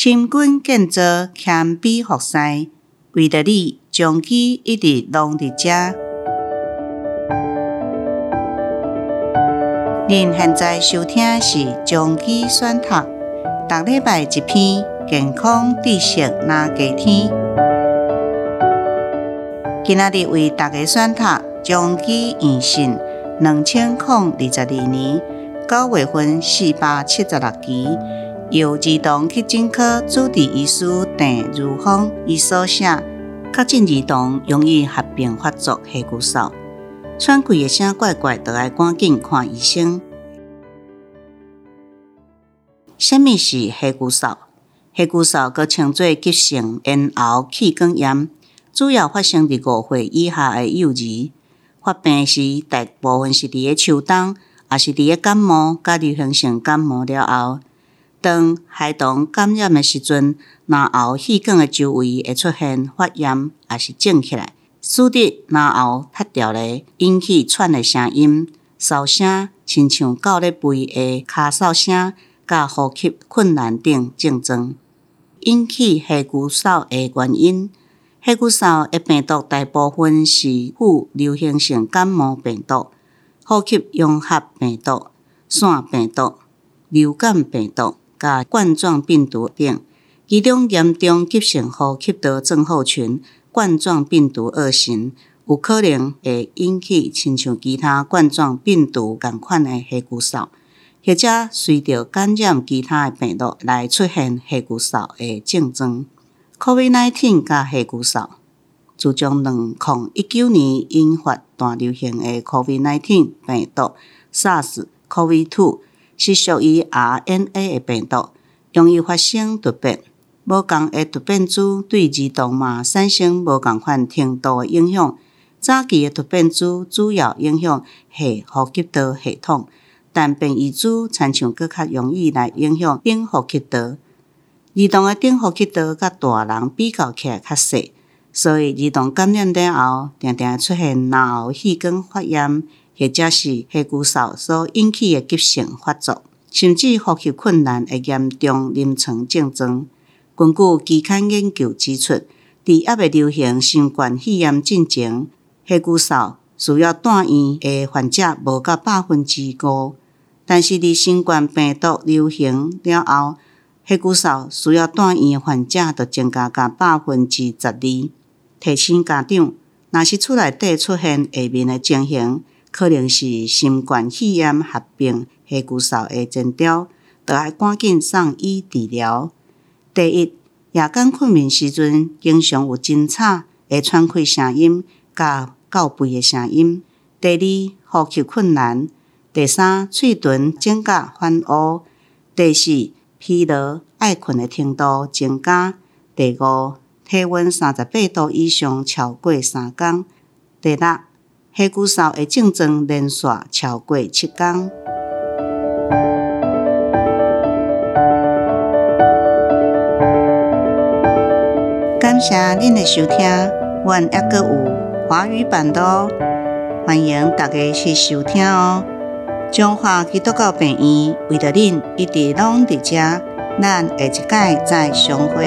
深耕建造，谦卑服侍，为着你，将其一直拢伫遮。您现在收听是《将其选读》，逐礼拜一篇健康知识拿加添。今仔日为大家选读《将其验信》，两千零二十二年九月份四百七十六期，由儿童急诊科主治医师郑如芳医所写。确诊儿童容易合并发作黑骨嗽。喘气的声怪怪，就要赶紧看医生。什么是黑骨嗽？黑骨嗽搁称作急性咽喉气管炎，主要发生伫五岁以下的幼儿。发病时大部分是伫个秋冬，也是伫个感冒甲流行性感冒了后。当孩童感染的时阵，咽喉气管的周围会出现发炎，也是肿起来。使得咽喉塌掉咧，引起喘的声音、嗽声，亲像狗咧吠的咳嗽声，甲呼吸困难等症状。引起黑骨嗽的原因，黑骨嗽的病毒大部分是副流行性感冒病毒、呼吸融合病毒、腺病毒、流感病毒、甲冠状病毒等。其中严重急性呼吸道症候群。冠状病毒二型有可能会引起亲像其他冠状病毒共款的黑骨嗽，或者随着感染其他的病毒来出现黑骨嗽的症状。COVID-19 甲黑骨嗽，自从两零一九年引发大流行的 COVID-19 病毒 SARS-CoV-2 是属于 RNA 的病毒，容易发生突变。无共的突变株对儿童嘛产生无共款程度的影响。早期的突变株主要影响系呼吸道系统，但变异株亲像阁较容易来影响顶呼吸道。儿童的顶呼吸道甲大人比较起来较细，所以儿童感染了后，常常出现咽喉气管发炎，或者是黑骨嗽所引起的急性发作，甚至呼吸困难的严重临床症状。根据期刊研究指出，伫还未流行新冠肺炎进前，黑骨嗽需要住院的患者无到百分之五，但是伫新冠病毒流行了后，黑骨嗽需要住院的患者就增加到百分之十二。提醒家长，若是厝内底出现下面的情形，可能是新冠肺炎合并黑骨嗽的征兆，就要赶紧送医治疗。第一，夜间困眠时阵，经常有真吵会喘气声音，甲狗吠的声音。第二，呼吸困难。第三，喙唇肿甲泛乌。第四，疲劳爱困的程度增加。第五，体温三十八度以上超过三天。第六，黑骨嗽的症状连续超过七天。感谢您的收听，阮还阁有华语版的哦，欢迎大家去收听哦。中华基督教病院为着您一直拢伫遮，咱下一届再相会。